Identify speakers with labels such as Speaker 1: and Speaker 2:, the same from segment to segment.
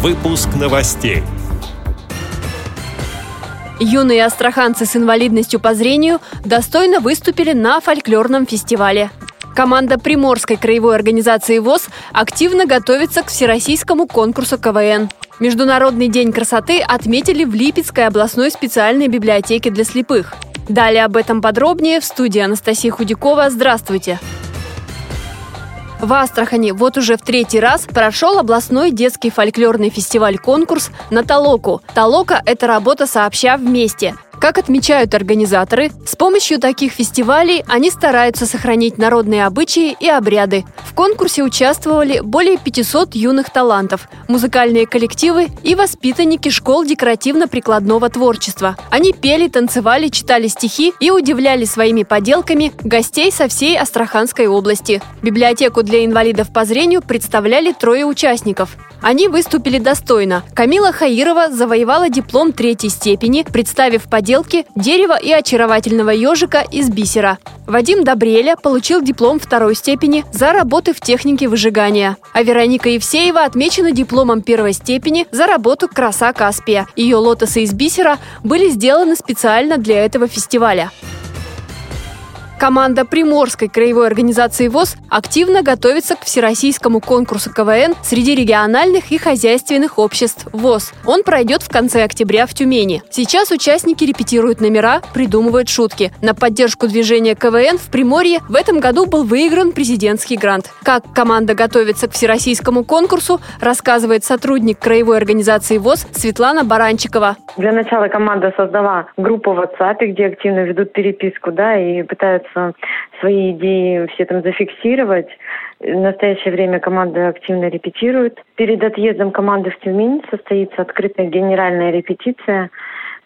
Speaker 1: Выпуск новостей.
Speaker 2: Юные астраханцы с инвалидностью по зрению достойно выступили на фольклорном фестивале. Команда Приморской краевой организации ВОЗ активно готовится к всероссийскому конкурсу КВН. Международный день красоты отметили в Липецкой областной специальной библиотеке для слепых. Далее об этом подробнее в студии Анастасия Худякова. Здравствуйте! В Астрахани вот уже в третий раз прошел областной детский фольклорный фестиваль-конкурс на Толоку. Толока – это работа сообща вместе. Как отмечают организаторы, с помощью таких фестивалей они стараются сохранить народные обычаи и обряды. В конкурсе участвовали более 500 юных талантов, музыкальные коллективы и воспитанники школ декоративно-прикладного творчества. Они пели, танцевали, читали стихи и удивляли своими поделками гостей со всей Астраханской области. Библиотеку для инвалидов по зрению представляли трое участников. Они выступили достойно. Камила Хаирова завоевала диплом третьей степени, представив поделки дерева и очаровательного ежика из бисера. Вадим Добреля получил диплом второй степени за работы в технике выжигания. А Вероника Евсеева отмечена дипломом первой степени за работу «Краса Каспия». Ее лотосы из бисера были сделаны специально для этого фестиваля. Команда Приморской краевой организации ВОЗ активно готовится к всероссийскому конкурсу КВН среди региональных и хозяйственных обществ ВОЗ. Он пройдет в конце октября в Тюмени. Сейчас участники репетируют номера, придумывают шутки. На поддержку движения КВН в Приморье в этом году был выигран президентский грант. Как команда готовится к всероссийскому конкурсу, рассказывает сотрудник краевой организации ВОЗ Светлана Баранчикова.
Speaker 3: Для начала команда создала группу в WhatsApp, где активно ведут переписку, да, и пытаются пытаются свои идеи все там зафиксировать. В настоящее время команда активно репетирует. Перед отъездом команды в Тюмень состоится открытая генеральная репетиция,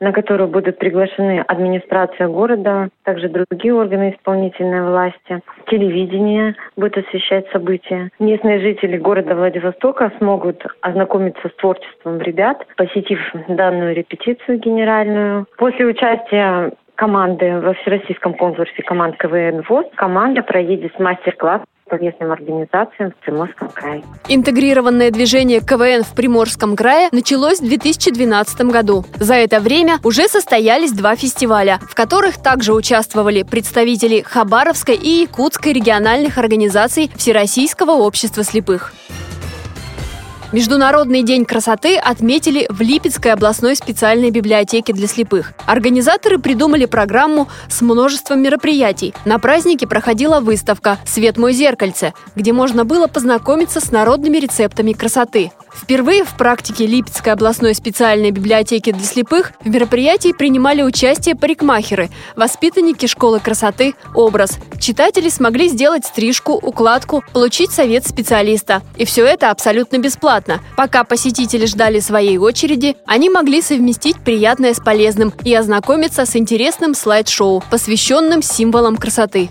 Speaker 3: на которую будут приглашены администрация города, также другие органы исполнительной власти. Телевидение будет освещать события. Местные жители города Владивостока смогут ознакомиться с творчеством ребят, посетив данную репетицию генеральную. После участия команды во всероссийском конкурсе команд КВН ВОЗ команда проедет мастер-класс по местным организациям в Приморском крае.
Speaker 2: Интегрированное движение КВН в Приморском крае началось в 2012 году. За это время уже состоялись два фестиваля, в которых также участвовали представители Хабаровской и Якутской региональных организаций Всероссийского общества слепых. Международный день красоты отметили в Липецкой областной специальной библиотеке для слепых. Организаторы придумали программу с множеством мероприятий. На празднике проходила выставка «Свет мой зеркальце», где можно было познакомиться с народными рецептами красоты. Впервые в практике Липецкой областной специальной библиотеки для слепых в мероприятии принимали участие парикмахеры, воспитанники школы красоты «Образ». Читатели смогли сделать стрижку, укладку, получить совет специалиста. И все это абсолютно бесплатно. Пока посетители ждали своей очереди, они могли совместить приятное с полезным и ознакомиться с интересным слайд-шоу, посвященным символам красоты.